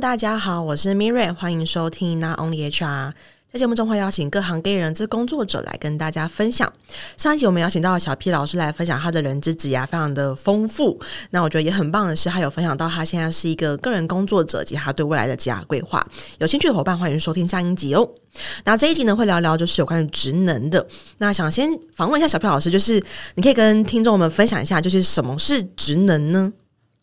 大家好，我是 Miriam，欢迎收听 Not Only HR。在节目中会邀请各行各业人资工作者来跟大家分享。上一集我们邀请到小 P 老师来分享他的人资职涯非常的丰富。那我觉得也很棒的是，他有分享到他现在是一个个人工作者及他对未来的职涯规划。有兴趣的伙伴欢迎收听下一集哦。那这一集呢会聊聊就是有关于职能的。那想先访问一下小 P 老师，就是你可以跟听众们分享一下，就是什么是职能呢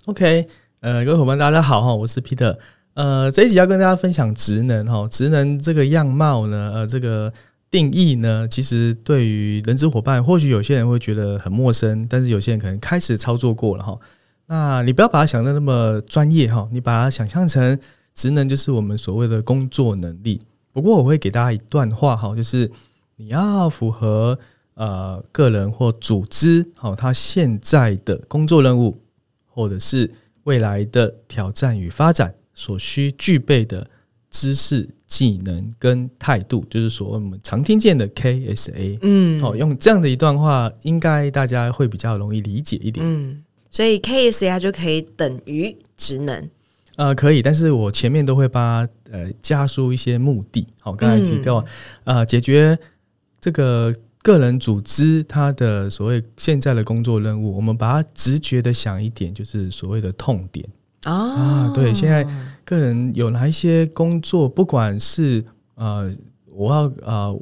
？OK，呃，各位伙伴大家好哈，我是 Peter。呃，这一集要跟大家分享职能哈，职能这个样貌呢，呃，这个定义呢，其实对于人资伙伴，或许有些人会觉得很陌生，但是有些人可能开始操作过了哈。那你不要把它想的那么专业哈，你把它想象成职能就是我们所谓的工作能力。不过我会给大家一段话哈，就是你要符合呃个人或组织好，他现在的工作任务，或者是未来的挑战与发展。所需具备的知识、技能跟态度，就是说我们常听见的 KSA。嗯，好，用这样的一段话，应该大家会比较容易理解一点。嗯，所以 KSA 就可以等于职能。呃，可以，但是我前面都会把呃加入一些目的。好，刚才提到啊、嗯呃，解决这个个人组织它的所谓现在的工作任务，我们把它直觉的想一点，就是所谓的痛点。哦、啊，对，现在个人有哪一些工作，不管是呃，我要呃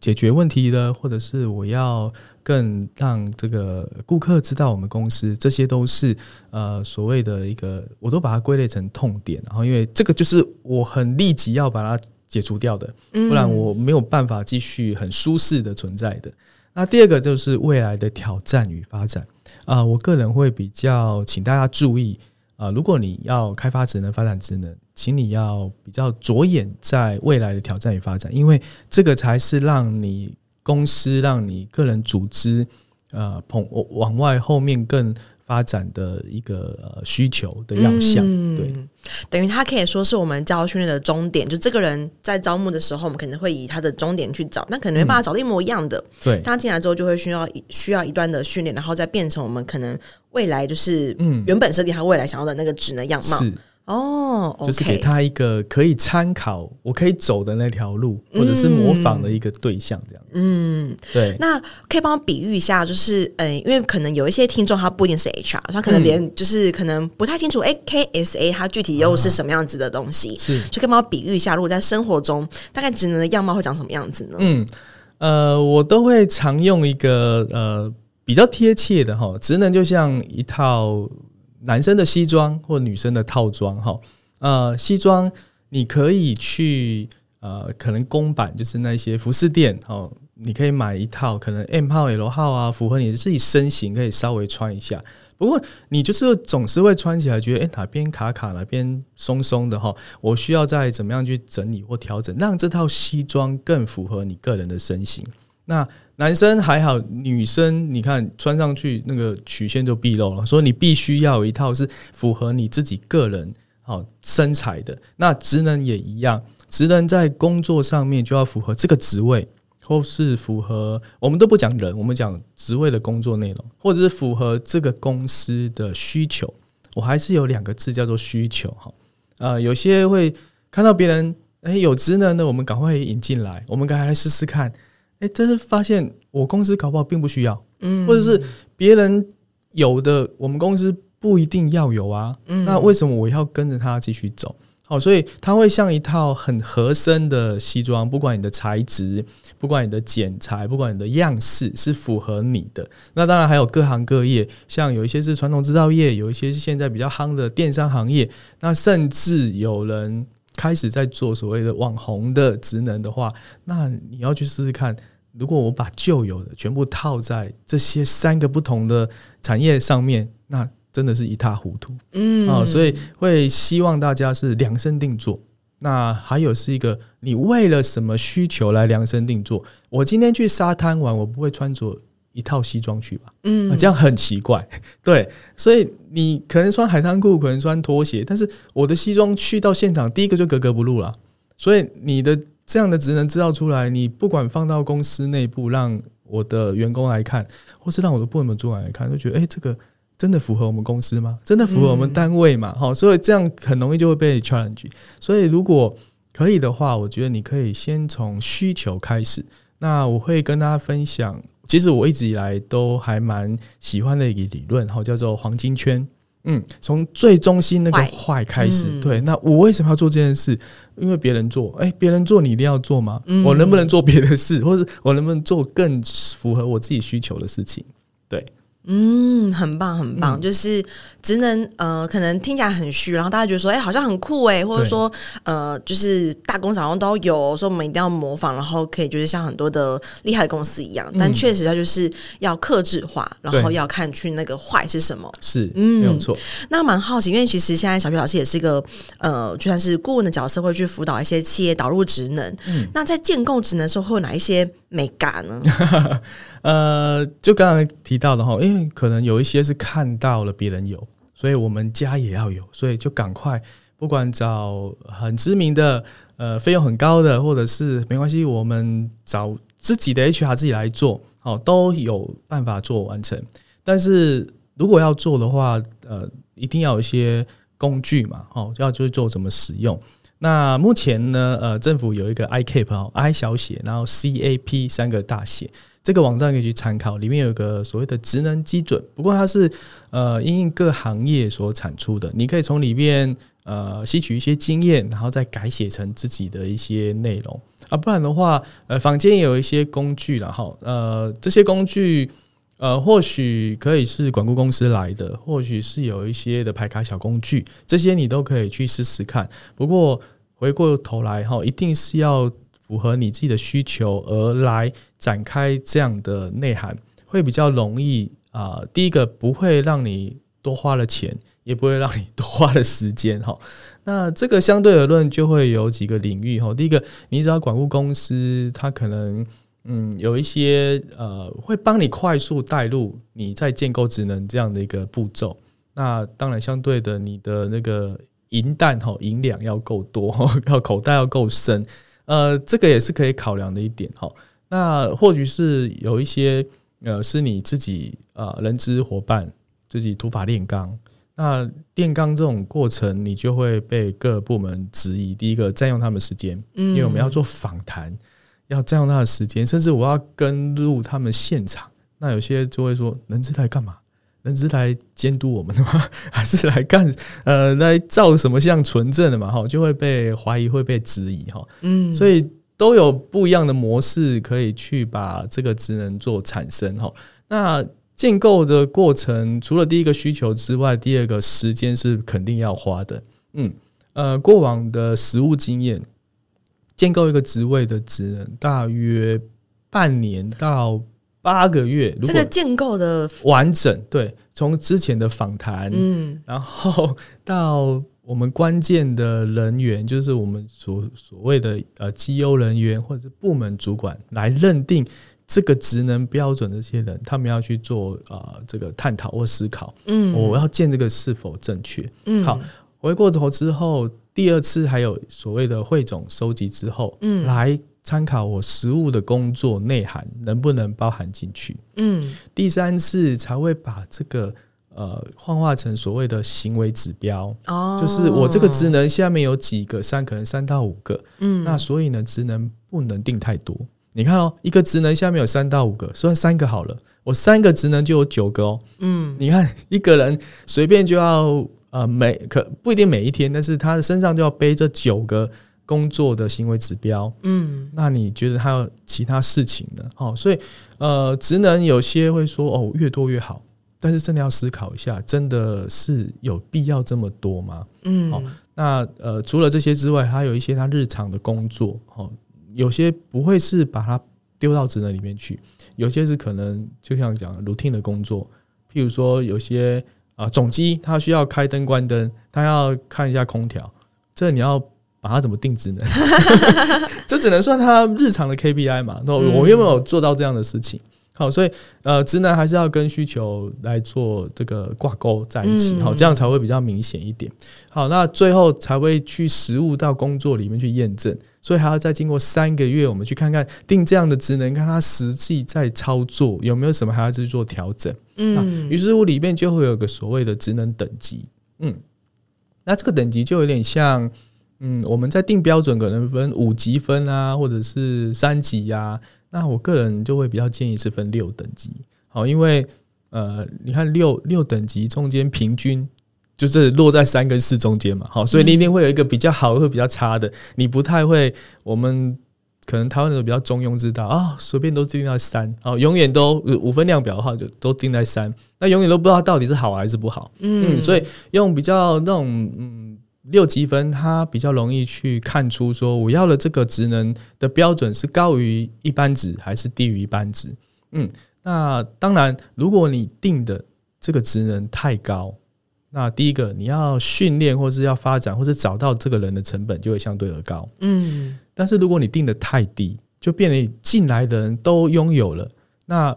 解决问题的，或者是我要更让这个顾客知道我们公司，这些都是呃所谓的一个，我都把它归类成痛点。然后，因为这个就是我很立即要把它解除掉的，不然我没有办法继续很舒适的存在的。那第二个就是未来的挑战与发展啊、呃，我个人会比较请大家注意。啊，如果你要开发职能、发展职能，请你要比较着眼在未来的挑战与发展，因为这个才是让你公司、让你个人组织，呃，捧往外后面更发展的一个需求的样相。嗯、对，等于他可以说是我们教育训练的终点。就这个人在招募的时候，我们可能会以他的终点去找，但可能没办法找到一模一样的。嗯、对，他进来之后就会需要需要一段的训练，然后再变成我们可能。未来就是嗯，原本设定他未来想要的那个职能样貌是哦，okay、就是给他一个可以参考，我可以走的那条路，或者是模仿的一个对象，这样子。嗯，对。那可以帮我比喻一下，就是呃，因为可能有一些听众他不一定是 HR，他可能连就是可能不太清楚，哎、嗯，KSA 它具体又是什么样子的东西？啊、是，就可以帮我比喻一下，如果在生活中大概职能的样貌会长什么样子呢？嗯，呃，我都会常用一个呃。比较贴切的哈，职能就像一套男生的西装或女生的套装哈。呃，西装你可以去呃，可能公版就是那些服饰店哦，你可以买一套，可能 M 号、L 号啊，符合你自己身形，可以稍微穿一下。不过你就是总是会穿起来觉得，诶，哪边卡卡，哪边松松的哈，我需要再怎么样去整理或调整，让这套西装更符合你个人的身形。那男生还好，女生你看穿上去那个曲线就毕露了，所以你必须要有一套是符合你自己个人好身材的。那职能也一样，职能在工作上面就要符合这个职位，或是符合我们都不讲人，我们讲职位的工作内容，或者是符合这个公司的需求。我还是有两个字叫做需求哈。呃，有些会看到别人诶、有职能的，我们赶快引进来，我们赶快来试试看。哎，但是发现我公司搞不好并不需要，嗯，或者是别人有的，我们公司不一定要有啊。嗯，那为什么我要跟着他继续走？好，所以它会像一套很合身的西装，不管你的材质，不管你的剪裁，不管你的样式是符合你的。那当然还有各行各业，像有一些是传统制造业，有一些是现在比较夯的电商行业，那甚至有人。开始在做所谓的网红的职能的话，那你要去试试看。如果我把旧有的全部套在这些三个不同的产业上面，那真的是一塌糊涂。嗯啊，所以会希望大家是量身定做。那还有是一个，你为了什么需求来量身定做？我今天去沙滩玩，我不会穿着。一套西装去吧，嗯，这样很奇怪，对，所以你可能穿海滩裤，可能穿拖鞋，但是我的西装去到现场，第一个就格格不入了。所以你的这样的职能制造出来，你不管放到公司内部，让我的员工来看，或是让我的部门主管来看，就觉得，诶，这个真的符合我们公司吗？真的符合我们单位吗？好、嗯，所以这样很容易就会被 challenge。所以如果可以的话，我觉得你可以先从需求开始。那我会跟大家分享，其实我一直以来都还蛮喜欢的一个理论，哈，叫做黄金圈。嗯，从最中心那个坏开始，嗯、对。那我为什么要做这件事？因为别人做，哎、欸，别人做你一定要做吗？嗯、我能不能做别的事，或者我能不能做更符合我自己需求的事情？对。嗯，很棒，很棒，嗯、就是职能，呃，可能听起来很虚，然后大家觉得说，哎、欸，好像很酷哎，或者说，呃，就是大公司好像都有，说我们一定要模仿，然后可以就是像很多的厉害的公司一样，嗯、但确实它就是要克制化，然后要看去那个坏是什么，是，嗯，没有错。那蛮好奇，因为其实现在小皮老师也是一个，呃，就算是顾问的角色，会去辅导一些企业导入职能。嗯，那在建构职能的时候，会有哪一些美感呢？呃，就刚才提到的哈，因为可能有一些是看到了别人有，所以我们家也要有，所以就赶快，不管找很知名的，呃，费用很高的，或者是没关系，我们找自己的 HR 自己来做，哦，都有办法做完成。但是如果要做的话，呃，一定要有一些工具嘛，哦，要就是做怎么使用。那目前呢，呃，政府有一个 ICAP 哦，I 小写，然后 CAP 三个大写。这个网站可以去参考，里面有个所谓的职能基准，不过它是呃因应各行业所产出的，你可以从里面呃吸取一些经验，然后再改写成自己的一些内容啊，不然的话，呃，坊间也有一些工具了哈，呃，这些工具呃或许可以是管顾公司来的，或许是有一些的排卡小工具，这些你都可以去试试看。不过回过头来哈，一定是要。符合你自己的需求而来展开这样的内涵，会比较容易啊、第一个不会让你多花了钱，也不会让你多花了时间哈。那这个相对而论就会有几个领域哈。第一个，你只要管顾公司，它可能嗯有一些呃会帮你快速带入你在建构职能这样的一个步骤。那当然相对的，你的那个银弹哈银两要够多，要口袋要够深。呃，这个也是可以考量的一点哈。那或许是有一些呃，是你自己呃，人资伙伴自己土法炼钢。那炼钢这种过程，你就会被各部门质疑。第一个占用他们时间，因为我们要做访谈，要占用他的时间，甚至我要跟入他们现场。那有些就会说，人资在干嘛？人是来监督我们的吗？还是来干呃来照什么像纯正的嘛？哈，就会被怀疑，会被质疑哈。嗯，所以都有不一样的模式可以去把这个职能做产生哈。那建构的过程，除了第一个需求之外，第二个时间是肯定要花的。嗯，呃，过往的实务经验，建构一个职位的职能，大约半年到。八个月，这个建构的完整，对，从之前的访谈，嗯，然后到我们关键的人员，就是我们所所谓的呃绩优人员或者是部门主管来认定这个职能标准的这些人，他们要去做啊、呃、这个探讨或思考，嗯，我要建这个是否正确？嗯，好，回过头之后，第二次还有所谓的汇总收集之后，嗯，来。参考我实务的工作内涵能不能包含进去？嗯，第三次才会把这个呃幻化成所谓的行为指标。哦，就是我这个职能下面有几个，三可能三到五个。嗯，那所以呢，职能不能定太多。你看哦，一个职能下面有三到五个，算三个好了。我三个职能就有九个哦。嗯，你看一个人随便就要呃每可不一定每一天，但是他的身上就要背着九个。工作的行为指标，嗯，那你觉得还有其他事情呢？哦，所以呃，职能有些会说哦，越多越好，但是真的要思考一下，真的是有必要这么多吗？嗯，好，那呃，除了这些之外，还有一些他日常的工作，哦，有些不会是把它丢到职能里面去，有些是可能就像讲 routine 的工作，譬如说有些啊总机他需要开灯关灯，他要看一下空调，这你要。把它怎么定职能？这只能算他日常的 KPI 嘛？那我有没有做到这样的事情？好，所以呃，职能还是要跟需求来做这个挂钩在一起，好，这样才会比较明显一点。好，那最后才会去实物到工作里面去验证，所以还要再经过三个月，我们去看看定这样的职能，看他实际在操作有没有什么还要去做调整。嗯，于是乎里面就会有个所谓的职能等级。嗯，那这个等级就有点像，嗯，我们在定标准可能分五级分啊，或者是三级呀、啊。那我个人就会比较建议是分六等级，好，因为呃，你看六六等级中间平均就是落在三跟四中间嘛，好，所以你一定会有一个比较好，会比较差的，你不太会，我们可能台湾人比较中庸之道啊，随便都定在三，好，永远都五分量表的话就都定在三，那永远都不知道到底是好还是不好，嗯，所以用比较那种嗯。六级分，它比较容易去看出说，我要的这个职能的标准是高于一般值还是低于一般值。嗯，那当然，如果你定的这个职能太高，那第一个你要训练或是要发展或是找到这个人的成本就会相对而高。嗯，但是如果你定的太低，就变得进来的人都拥有了，那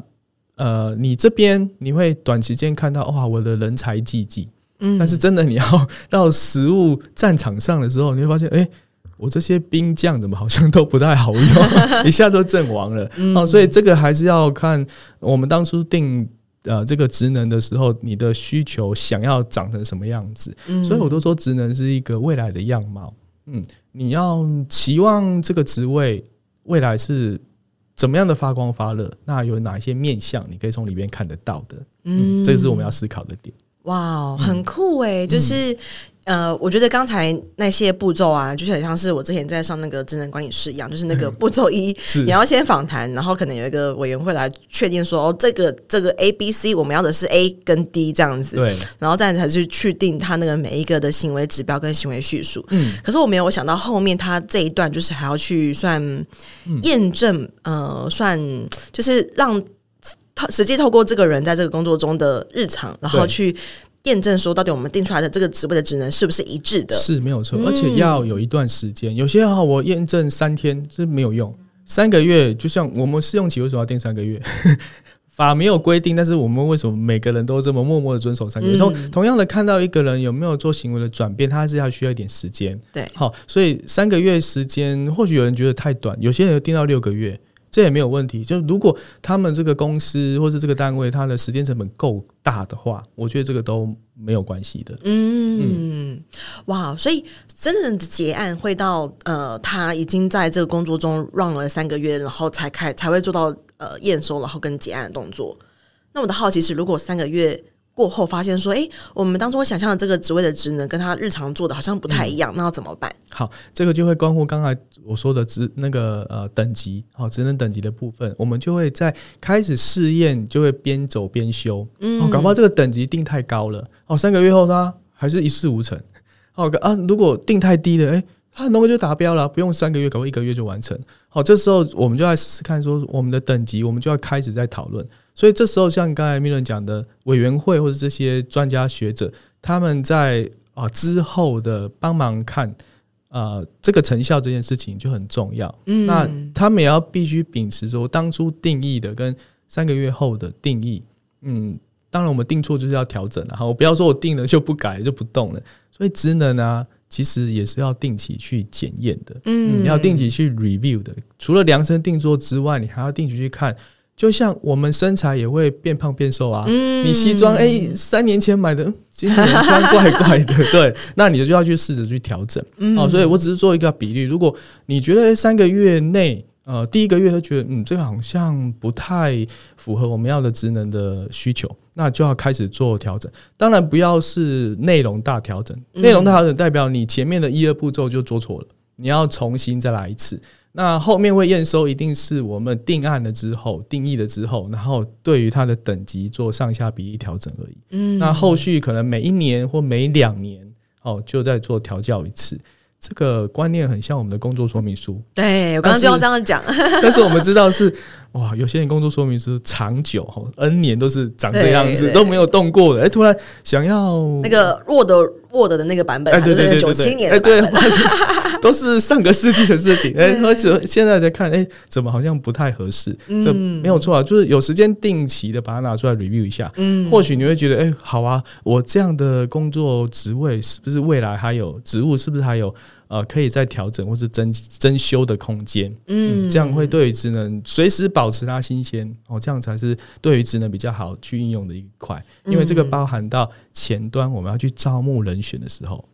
呃，你这边你会短时间看到哇，我的人才济济。嗯，但是真的，你要到实物战场上的时候，你会发现，哎、欸，我这些兵将怎么好像都不太好用，一下都阵亡了。哦，所以这个还是要看我们当初定呃这个职能的时候，你的需求想要长成什么样子。嗯所以我都说职能是一个未来的样貌。嗯，你要期望这个职位未来是怎么样的发光发热，那有哪一些面相你可以从里面看得到的？嗯，这个是我们要思考的点。哇，很酷诶！就是，呃，我觉得刚才那些步骤啊，就是很像是我之前在上那个职能管理师一样，就是那个步骤一，你要先访谈，然后可能有一个委员会来确定说，哦，这个这个 A、B、C，我们要的是 A 跟 D 这样子，对，然后再才去确定他那个每一个的行为指标跟行为叙述。嗯，可是我没有想到后面他这一段就是还要去算验证，呃，算就是让。实际透过这个人在这个工作中的日常，然后去验证说，到底我们定出来的这个职位的职能是不是一致的？是没有错，而且要有一段时间。有些哈，我验证三天是没有用，三个月就像我们试用期为什么要定三个月？法没有规定，但是我们为什么每个人都这么默默的遵守三个月？同同样的，看到一个人有没有做行为的转变，他还是要需要一点时间。对，好，所以三个月时间，或许有人觉得太短，有些人定到六个月。这也没有问题。就如果他们这个公司或是这个单位，它的时间成本够大的话，我觉得这个都没有关系的。嗯，嗯哇，所以真正的结案会到呃，他已经在这个工作中 run 了三个月，然后才开才会做到呃验收，然后跟结案的动作。那我的好奇是，如果三个月。过后发现说，哎、欸，我们当中想象的这个职位的职能跟他日常做的好像不太一样，嗯、那要怎么办？好，这个就会关乎刚才我说的职那个呃等级，好职能等级的部分，我们就会在开始试验，就会边走边修。嗯，哦，搞不好这个等级定太高了，哦，三个月后呢还是一事无成。好啊，如果定太低了，哎、欸，他很容易就达标了，不用三个月，搞不好一个月就完成。好，这时候我们就来试试看，说我们的等级，我们就要开始在讨论。所以这时候，像刚才米伦讲的委员会或者这些专家学者，他们在啊之后的帮忙看啊这个成效这件事情就很重要。嗯，那他们也要必须秉持说当初定义的跟三个月后的定义。嗯，当然我们定错就是要调整了哈，我不要说我定了就不改就不动了。所以职能呢，其实也是要定期去检验的。嗯，你要定期去 review 的。除了量身定做之外，你还要定期去看。就像我们身材也会变胖变瘦啊，嗯、你西装哎、欸，三年前买的，今年穿怪怪的，对，那你就要去试着去调整。嗯、哦，所以我只是做一个比例。如果你觉得三个月内，呃，第一个月他觉得嗯，这个好像不太符合我们要的职能的需求，那就要开始做调整。当然不要是内容大调整，内容大调整代表你前面的一二步骤就做错了，你要重新再来一次。那后面会验收，一定是我们定案了之后，定义了之后，然后对于它的等级做上下比例调整而已。嗯，那后续可能每一年或每两年，哦，就在做调教一次。这个观念很像我们的工作说明书。对，我刚刚就要这样讲。但是我们知道是，哇，有些人工作说明是长久哈，N 年都是长这样子，都没有动过的。哎，突然想要那个 Word Word 的那个版本，哎，对对对对九七年，哎，对，都是上个世纪的事情。哎，而且现在在看，哎，怎么好像不太合适？这没有错啊，就是有时间定期的把它拿出来 review 一下。嗯，或许你会觉得，哎，好啊，我这样的工作职位是不是未来还有职务？是不是还有？呃，可以再调整或是增增修的空间，嗯，这样会对于职能随时保持它新鲜哦，这样才是对于职能比较好去应用的一块，因为这个包含到前端我们要去招募人选的时候，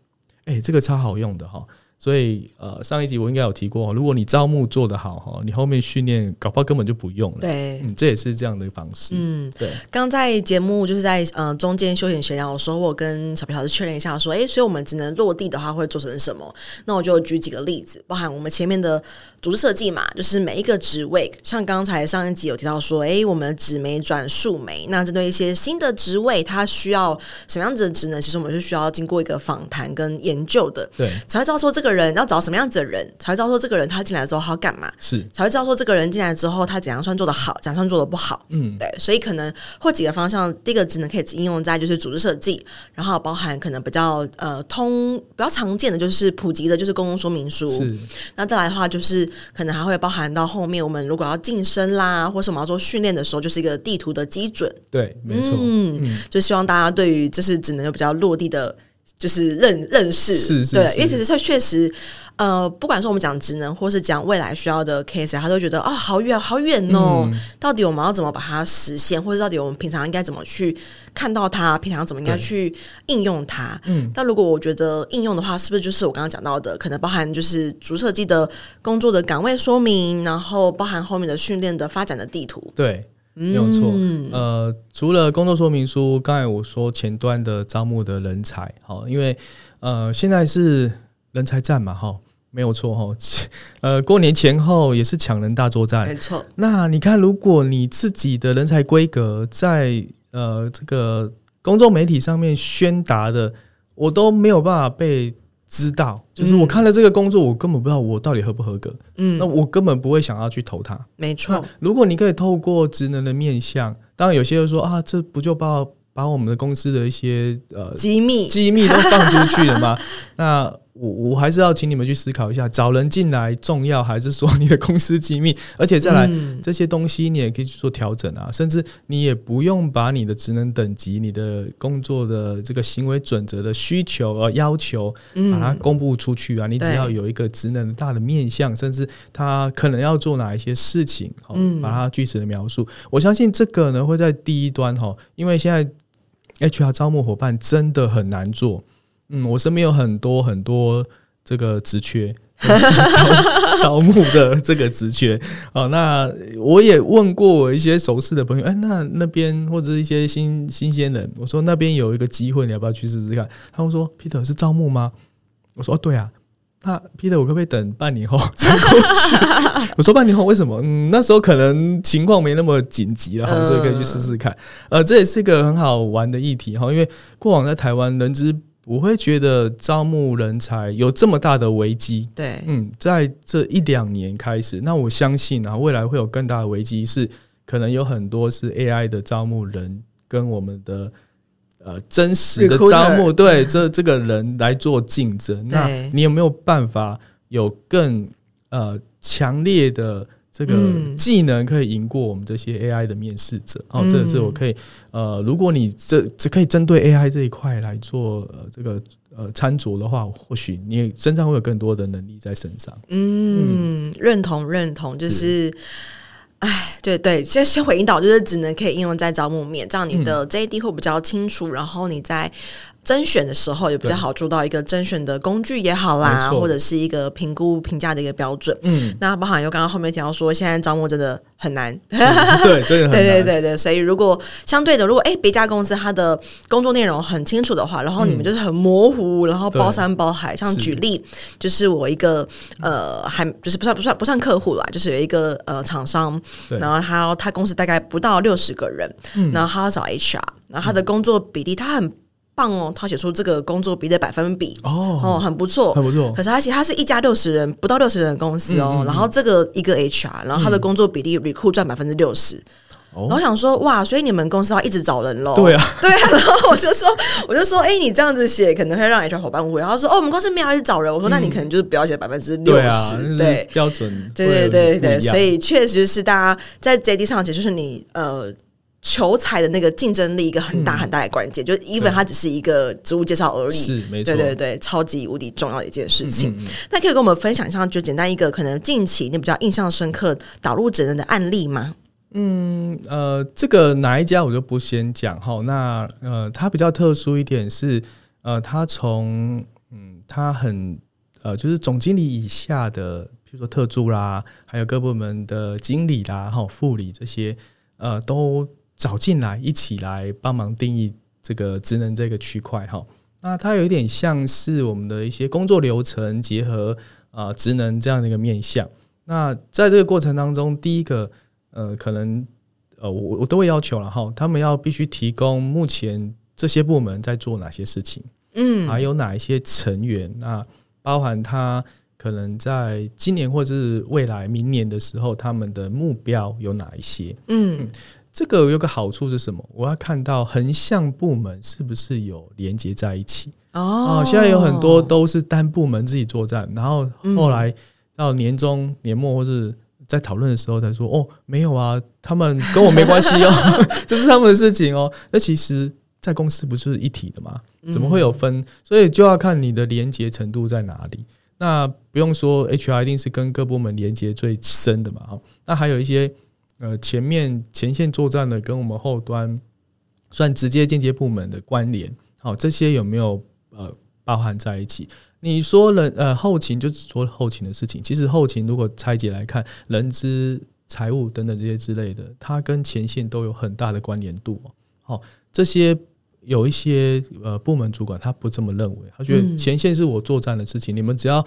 诶，这个超好用的哈。所以，呃，上一集我应该有提过，如果你招募做得好哈，你后面训练搞不好根本就不用了。对，嗯，这也是这样的方式。嗯，对。刚在节目就是在呃中间休闲闲聊的时候，我跟小皮老师确认一下说，诶，所以我们只能落地的话会做成什么？那我就举几个例子，包含我们前面的组织设计嘛，就是每一个职位，像刚才上一集有提到说，诶，我们纸媒转数媒，那针对一些新的职位，它需要什么样子的职能？其实我们是需要经过一个访谈跟研究的，对，才会知道说这个。人要找什么样子的人，才会知道说这个人他进来之后他要干嘛，是才会知道说这个人进来之后他怎样算做得好，怎样算做得不好。嗯，对，所以可能或几个方向，第一个职能可以应用在就是组织设计，然后包含可能比较呃通比较常见的就是普及的就是公共说明书。是，那再来的话就是可能还会包含到后面我们如果要晋升啦，或是我们要做训练的时候，就是一个地图的基准。对，没错。嗯，嗯就希望大家对于就是只能有比较落地的。就是认认识，是是是对，因为其实它确实，呃，不管是我们讲职能，或是讲未来需要的 case，他都觉得哦，好远好远哦，嗯、到底我们要怎么把它实现，或者到底我们平常应该怎么去看到它，平常怎么应该去应用它？嗯，但如果我觉得应用的话，是不是就是我刚刚讲到的，可能包含就是主设计的工作的岗位说明，然后包含后面的训练的发展的地图？对。没有错，嗯、呃，除了工作说明书，刚才我说前端的招募的人才，好，因为呃现在是人才战嘛，哈，没有错哈，呃过年前后也是抢人大作战，没错。那你看，如果你自己的人才规格在呃这个公众媒体上面宣达的，我都没有办法被。知道，就是我看了这个工作，我根本不知道我到底合不合格。嗯，那我根本不会想要去投他。没错，如果你可以透过职能的面向，当然有些人说啊，这不就把把我们的公司的一些呃机密机密都放出去了吗？那。我我还是要请你们去思考一下，找人进来重要还是说你的公司机密？而且再来、嗯、这些东西，你也可以去做调整啊，甚至你也不用把你的职能等级、你的工作的这个行为准则的需求而要求，把它公布出去啊。嗯、你只要有一个职能大的面向，甚至他可能要做哪一些事情，嗯，把它具体的描述。我相信这个呢会在第一端哈，因为现在 HR 招募伙伴真的很难做。嗯，我身边有很多很多这个职缺，招招募的这个职缺。哦，那我也问过我一些熟识的朋友，哎，那那边或者一些新新鲜人，我说那边有一个机会，你要不要去试试看？他们说，Peter 是招募吗？我说，哦，对啊。那 Peter，我可不可以等半年后 再过去？我说半年后为什么？嗯，那时候可能情况没那么紧急了，哈所以可以去试试看。呃，这也是一个很好玩的议题哈，因为过往在台湾人资。我会觉得招募人才有这么大的危机，对，嗯，在这一两年开始，那我相信啊，未来会有更大的危机，是可能有很多是 AI 的招募人跟我们的呃真实的招募，对，这这个人来做竞争，那你有没有办法有更呃强烈的？这个技能可以赢过我们这些 AI 的面试者，嗯、哦，这个是我可以呃，如果你这只可以针对 AI 这一块来做呃这个呃参酌的话，或许你身上会有更多的能力在身上。嗯，嗯。认同认同，就是，哎是，对对，先先回引导，就是只能可以应用在招募面，这样你的 JD 会比较清楚，嗯、然后你在。甄选的时候也比较好做到一个甄选的工具也好啦，或者是一个评估评价的一个标准。嗯，那包含又刚刚后面提到说，现在招募真的很难。对，真的很难。对对对对，所以如果相对的，如果哎别家公司它的工作内容很清楚的话，然后你们就是很模糊，然后包山包海。像举例，就是我一个呃，还就是不算不算不算客户啦，就是有一个呃厂商，然后他他公司大概不到六十个人，然后他要找 HR，然后他的工作比例他很。棒哦，他写出这个工作比的百分比哦哦，很不错，很不错。可是他写他是一家六十人，不到六十人的公司哦，嗯嗯嗯然后这个一个 HR，然后他的工作比例 recruit 赚百分之六十。然后想说哇，所以你们公司要一直找人喽？对啊，对啊。然后我就说，我就说，哎，你这样子写可能会让 HR 伙伴误会。然后说，哦，我们公司没有一直找人。我说，那你可能就是不要写百分之六十，对，标准。对对对对，所以确实是大家在 JD 上写，就是你呃求才的那个竞争力一个很大很大的关键。就 even 它只是一个职务介绍而已，是没错，对对对，超级无敌重要的一件事情。那可以跟我们分享一下，就简单一个可能近期你比较印象深刻导入职能的案例吗？嗯，呃，这个哪一家我就不先讲哈。那呃，它比较特殊一点是，呃，它从嗯，它很呃，就是总经理以下的，比如说特助啦，还有各部门的经理啦、哈副理这些，呃，都找进来一起来帮忙定义这个职能这个区块哈。那它有一点像是我们的一些工作流程结合啊、呃、职能这样的一个面向。那在这个过程当中，第一个。呃，可能呃，我我都会要求了哈，他们要必须提供目前这些部门在做哪些事情，嗯，还有哪一些成员，那包含他可能在今年或者是未来明年的时候，他们的目标有哪一些？嗯，嗯，这个有个好处是什么？我要看到横向部门是不是有连接在一起哦。现在有很多都是单部门自己作战，然后后来到年终年末或是。在讨论的时候才说哦，没有啊，他们跟我没关系哦，这是他们的事情哦。那其实，在公司不是一体的吗？怎么会有分？所以就要看你的连接程度在哪里。那不用说，HR 一定是跟各部门连接最深的嘛。哈，那还有一些呃，前面前线作战的跟我们后端算直接间接部门的关联，好，这些有没有呃包含在一起？你说人呃后勤就只说后勤的事情，其实后勤如果拆解来看，人资、财务等等这些之类的，它跟前线都有很大的关联度。好，这些有一些呃部门主管他不这么认为，他觉得前线是我作战的事情，你们只要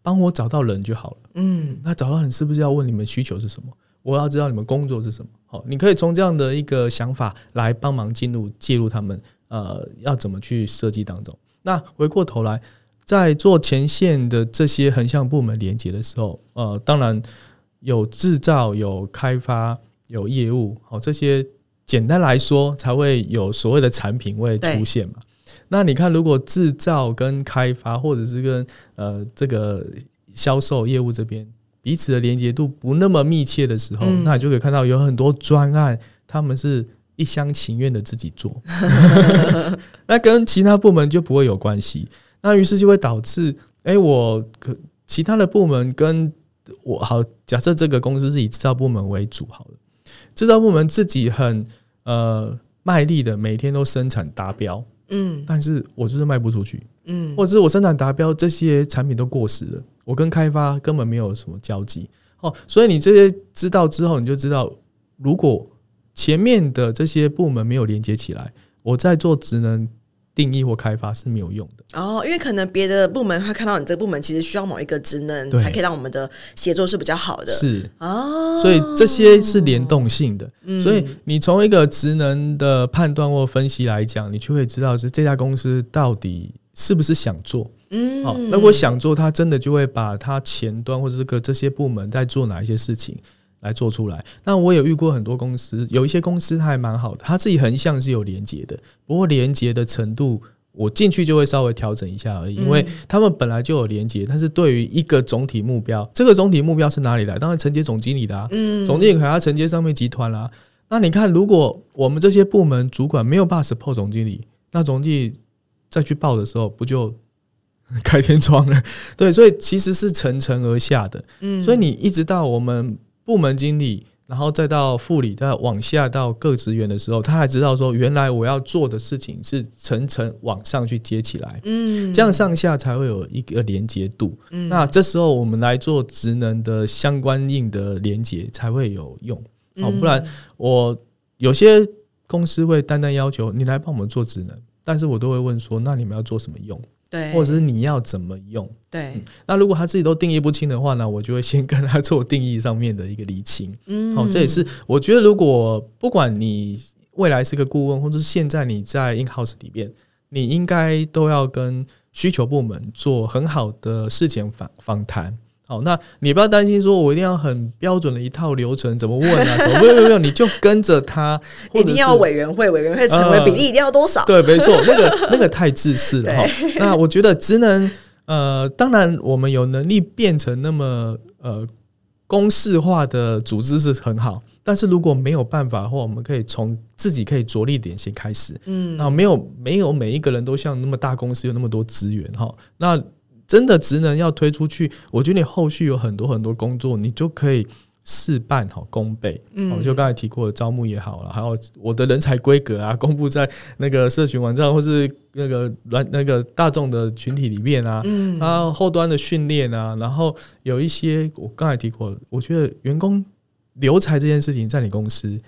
帮我找到人就好了。嗯，那找到人是不是要问你们需求是什么？我要知道你们工作是什么。好，你可以从这样的一个想法来帮忙进入介入他们呃要怎么去设计当中。那回过头来。在做前线的这些横向部门连接的时候，呃，当然有制造、有开发、有业务，好，这些简单来说才会有所谓的产品会出现嘛。那你看，如果制造跟开发，或者是跟呃这个销售业务这边彼此的连接度不那么密切的时候，嗯、那你就可以看到有很多专案，他们是一厢情愿的自己做，那跟其他部门就不会有关系。那于是就会导致，哎、欸，我可其他的部门跟我好，假设这个公司是以制造部门为主好了，制造部门自己很呃卖力的，每天都生产达标，嗯，但是我就是卖不出去，嗯，或者是我生产达标，这些产品都过时了，我跟开发根本没有什么交集，哦，所以你这些知道之后，你就知道，如果前面的这些部门没有连接起来，我在做职能。定义或开发是没有用的哦，因为可能别的部门会看到你这个部门其实需要某一个职能，才可以让我们的协作是比较好的。是哦，所以这些是联动性的。嗯，所以你从一个职能的判断或分析来讲，你就会知道是这家公司到底是不是想做。嗯，好，那我想做，他真的就会把他前端或者这个这些部门在做哪一些事情。来做出来。那我也遇过很多公司，有一些公司它还蛮好的，它自己横向是有连接的，不过连接的程度，我进去就会稍微调整一下而已，因为他们本来就有连接，但是对于一个总体目标，这个总体目标是哪里来？当然承接总经理的啊，总经理还要承接上面集团啦。那你看，如果我们这些部门主管没有办法 support 总经理，那总经理再去报的时候，不就 开天窗了？对，所以其实是层层而下的。嗯所以你一直到我们。部门经理，然后再到副理，再往下到各职员的时候，他还知道说，原来我要做的事情是层层往上去接起来，嗯，这样上下才会有一个连接度。嗯，那这时候我们来做职能的相关应的连接才会有用。好，不然我有些公司会单单要求你来帮我们做职能，但是我都会问说，那你们要做什么用？对，或者是你要怎么用？对、嗯，那如果他自己都定义不清的话呢，我就会先跟他做定义上面的一个厘清。嗯，好，这也是我觉得，如果不管你未来是个顾问，或者是现在你在 in house 里边，你应该都要跟需求部门做很好的事前访访谈。好，那你不要担心，说我一定要很标准的一套流程，怎么问啊？什么没有没有你就跟着他，一定要委员会，委员会成为比例一定要多少？呃、对，没错，那个那个太自私了哈。那我觉得职能，呃，当然我们有能力变成那么呃公式化的组织是很好，但是如果没有办法的话，我们可以从自己可以着力点先开始。嗯，那没有没有每一个人都像那么大公司有那么多资源哈。那真的职能要推出去，我觉得你后续有很多很多工作，你就可以事半好功倍。嗯，我就刚才提过的招募也好了，还有我的人才规格啊，公布在那个社群网站或是那个软那个大众的群体里面啊，嗯，然后后端的训练啊，然后有一些我刚才提过，我觉得员工留才这件事情在你公司。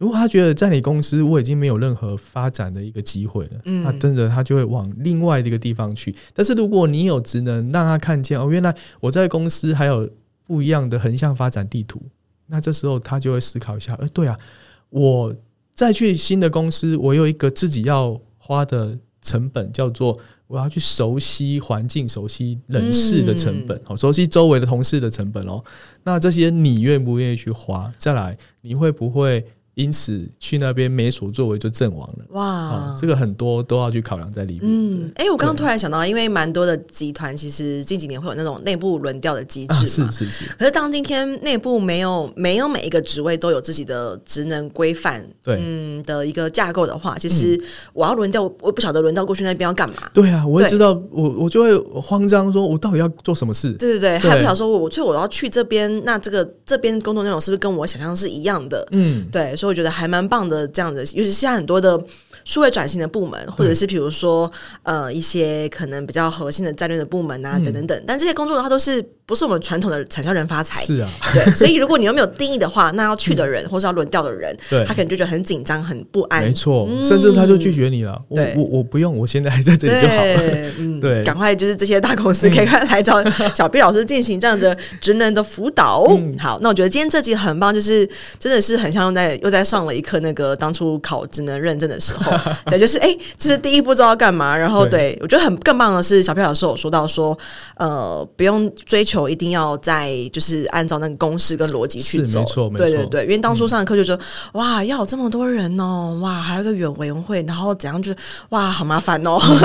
如果他觉得在你公司我已经没有任何发展的一个机会了，嗯，那真的他就会往另外的一个地方去。但是如果你有职能让他看见哦，原来我在公司还有不一样的横向发展地图，那这时候他就会思考一下，哎，对啊，我再去新的公司，我有一个自己要花的成本，叫做我要去熟悉环境、熟悉人事的成本，好，熟悉周围的同事的成本哦。那这些你愿不愿意去花？再来，你会不会？因此去那边没所作为就阵亡了。哇、哦，这个很多都要去考量在里面。嗯，哎、欸，我刚刚突然想到，因为蛮多的集团其实近几年会有那种内部轮调的机制嘛、啊。是是是。可是当今天内部没有没有每一个职位都有自己的职能规范，对，嗯的一个架构的话，其实我要轮调，我不晓得轮到过去那边要干嘛。对啊，我也知道，我我就会慌张，说我到底要做什么事？对对对，还不晓得说我所以我要去这边，那这个这边工作内容是不是跟我想象是一样的？嗯，对，所以。我觉得还蛮棒的，这样子，尤其是现在很多的数位转型的部门，或者是比如说呃一些可能比较核心的战略的部门啊，等等等，但这些工作的话都是。不是我们传统的产销人发财，是啊，对，所以如果你又没有定义的话，那要去的人、嗯、或是要轮调的人，对，他可能就觉得很紧张、很不安，没错、嗯，甚至他就拒绝你了。我我我不用，我现在还在这里就好了。嗯，对，赶快就是这些大公司可以快来找小 B 老师进行这样的职能的辅导、嗯。好，那我觉得今天这集很棒，就是真的是很像又在又在上了一课那个当初考职能认证的时候，对，就是哎，就是第一步知道要干嘛，然后对，对我觉得很更棒的是小 P 老师有说到说，呃，不用追求一定要在。就是按照那个公式跟逻辑去走，没错，对对对。因为当初上的课就说、嗯，哇，要有这么多人哦，哇，还有个委员会，然后怎样就，哇，好麻烦哦、嗯。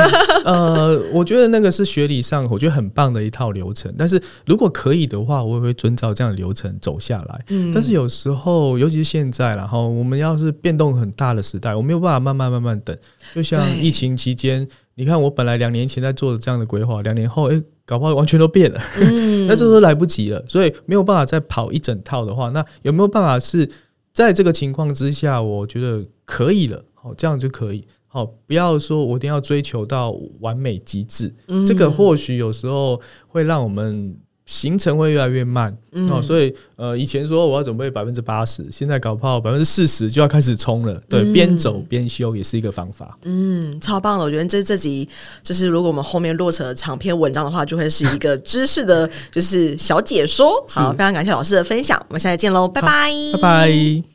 呃，我觉得那个是学理上我觉得很棒的一套流程，但是如果可以的话，我也会遵照这样的流程走下来。嗯，但是有时候，尤其是现在，然后我们要是变动很大的时代，我没有办法慢慢慢慢等。就像疫情期间，你看我本来两年前在做的这样的规划，两年后，哎。搞不好完全都变了，嗯，那这时候来不及了，所以没有办法再跑一整套的话，那有没有办法是在这个情况之下，我觉得可以了，好，这样就可以，好，不要说我一定要追求到完美极致，嗯，这个或许有时候会让我们。行程会越来越慢，嗯，哦，所以呃，以前说我要准备百分之八十，现在搞不好百分之四十就要开始冲了。对，边，嗯，走边修也是一个方法。嗯，超棒的！我觉得这这集就是如果我们后面落成长篇文章的话，就会是一个知识的，就是小解说。好，非常感谢老师的分享，我们下次见喽，拜拜，拜拜。